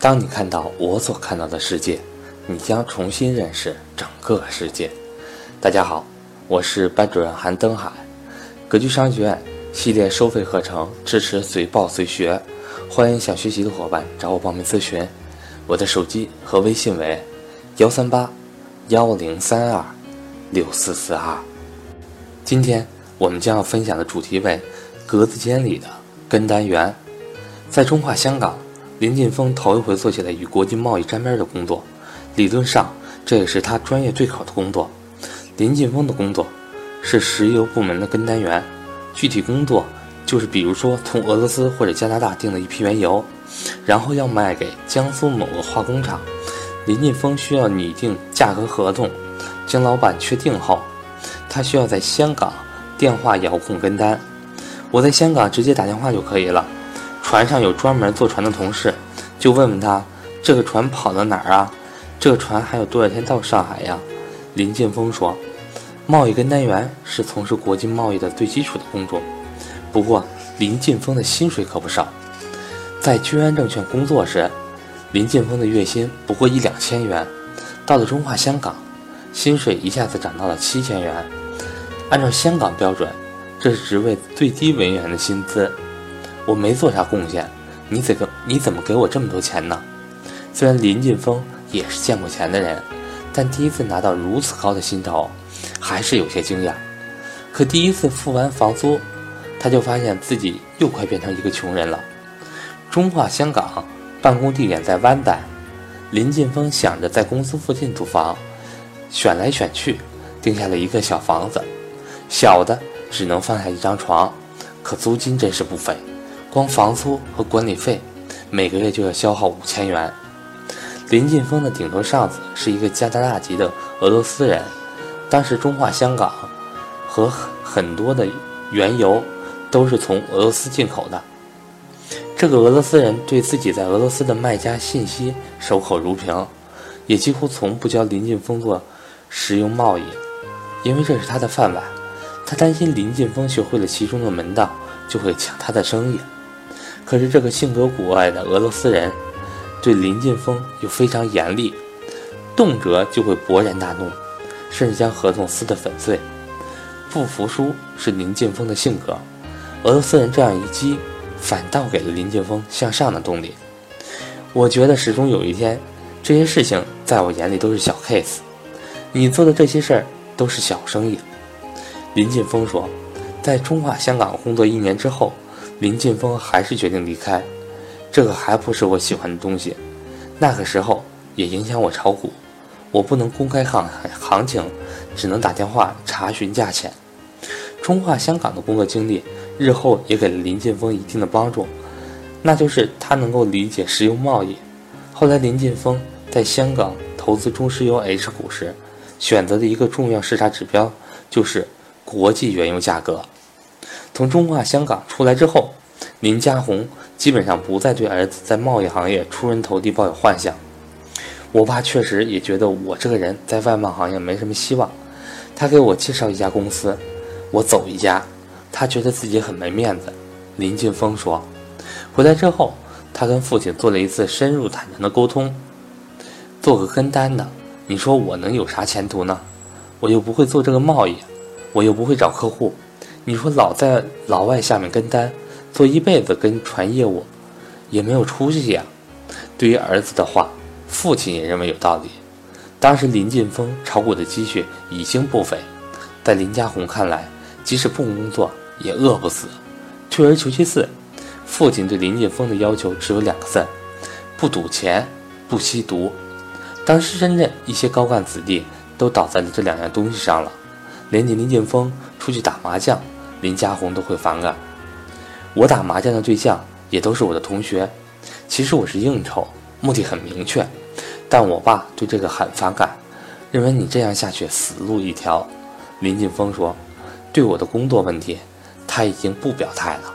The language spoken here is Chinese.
当你看到我所看到的世界，你将重新认识整个世界。大家好，我是班主任韩登海，格局商学院系列收费课程支持随报随学，欢迎想学习的伙伴找我报名咨询。我的手机和微信为幺三八幺零三二六四四二。今天我们将要分享的主题为格子间里的跟单元。在中华香港，林劲峰头一回做起来与国际贸易沾边的工作，理论上这也是他专业对口的工作。林劲峰的工作是石油部门的跟单员，具体工作就是比如说从俄罗斯或者加拿大订了一批原油，然后要卖给江苏某个化工厂，林劲峰需要拟定价格合同，经老板确定后，他需要在香港电话遥控跟单。我在香港直接打电话就可以了。船上有专门坐船的同事，就问问他这个船跑到哪儿啊？这个船还有多少天到上海呀？林劲峰说：“贸易跟单员是从事国际贸易的最基础的工作，不过林劲峰的薪水可不少。在君安证券工作时，林劲峰的月薪不过一两千元，到了中华香港，薪水一下子涨到了七千元。按照香港标准，这是职位最低文员的薪资。”我没做啥贡献，你怎个你怎么给我这么多钱呢？虽然林劲峰也是见过钱的人，但第一次拿到如此高的薪酬，还是有些惊讶。可第一次付完房租，他就发现自己又快变成一个穷人了。中化香港办公地点在湾仔，林劲峰想着在公司附近租房，选来选去，定下了一个小房子，小的只能放下一张床，可租金真是不菲。光房租和管理费，每个月就要消耗五千元。林劲峰的顶头上司是一个加拿大籍的俄罗斯人，当时中化香港和很多的原油都是从俄罗斯进口的。这个俄罗斯人对自己在俄罗斯的卖家信息守口如瓶，也几乎从不教林劲峰做石油贸易，因为这是他的饭碗。他担心林劲峰学会了其中的门道，就会抢他的生意。可是这个性格古怪的俄罗斯人，对林劲峰又非常严厉，动辄就会勃然大怒，甚至将合同撕得粉碎。不服输是林劲峰的性格，俄罗斯人这样一激，反倒给了林劲峰向上的动力。我觉得始终有一天，这些事情在我眼里都是小 case，你做的这些事儿都是小生意。林劲峰说，在中华香港工作一年之后。林劲峰还是决定离开，这个还不是我喜欢的东西。那个时候也影响我炒股，我不能公开行行情，只能打电话查询价钱。中化香港的工作经历，日后也给了林劲峰一定的帮助，那就是他能够理解石油贸易。后来林劲峰在香港投资中石油 H 股时，选择的一个重要视察指标就是国际原油价格。从中化香港出来之后，林家宏基本上不再对儿子在贸易行业出人头地抱有幻想。我爸确实也觉得我这个人在外贸行业没什么希望，他给我介绍一家公司，我走一家，他觉得自己很没面子。林劲峰说，回来之后，他跟父亲做了一次深入坦诚的沟通。做个跟单的，你说我能有啥前途呢？我又不会做这个贸易，我又不会找客户。你说老在老外下面跟单，做一辈子跟船业务，也没有出息呀。对于儿子的话，父亲也认为有道理。当时林劲峰炒股的积蓄已经不菲，在林家宏看来，即使不工作也饿不死。退而求其次，父亲对林劲峰的要求只有两个字：不赌钱，不吸毒。当时深圳一些高干子弟都倒在了这两样东西上了，连你林建峰出去打麻将。林家红都会反感。我打麻将的对象也都是我的同学，其实我是应酬，目的很明确。但我爸对这个很反感，认为你这样下去死路一条。林建峰说：“对我的工作问题，他已经不表态了。”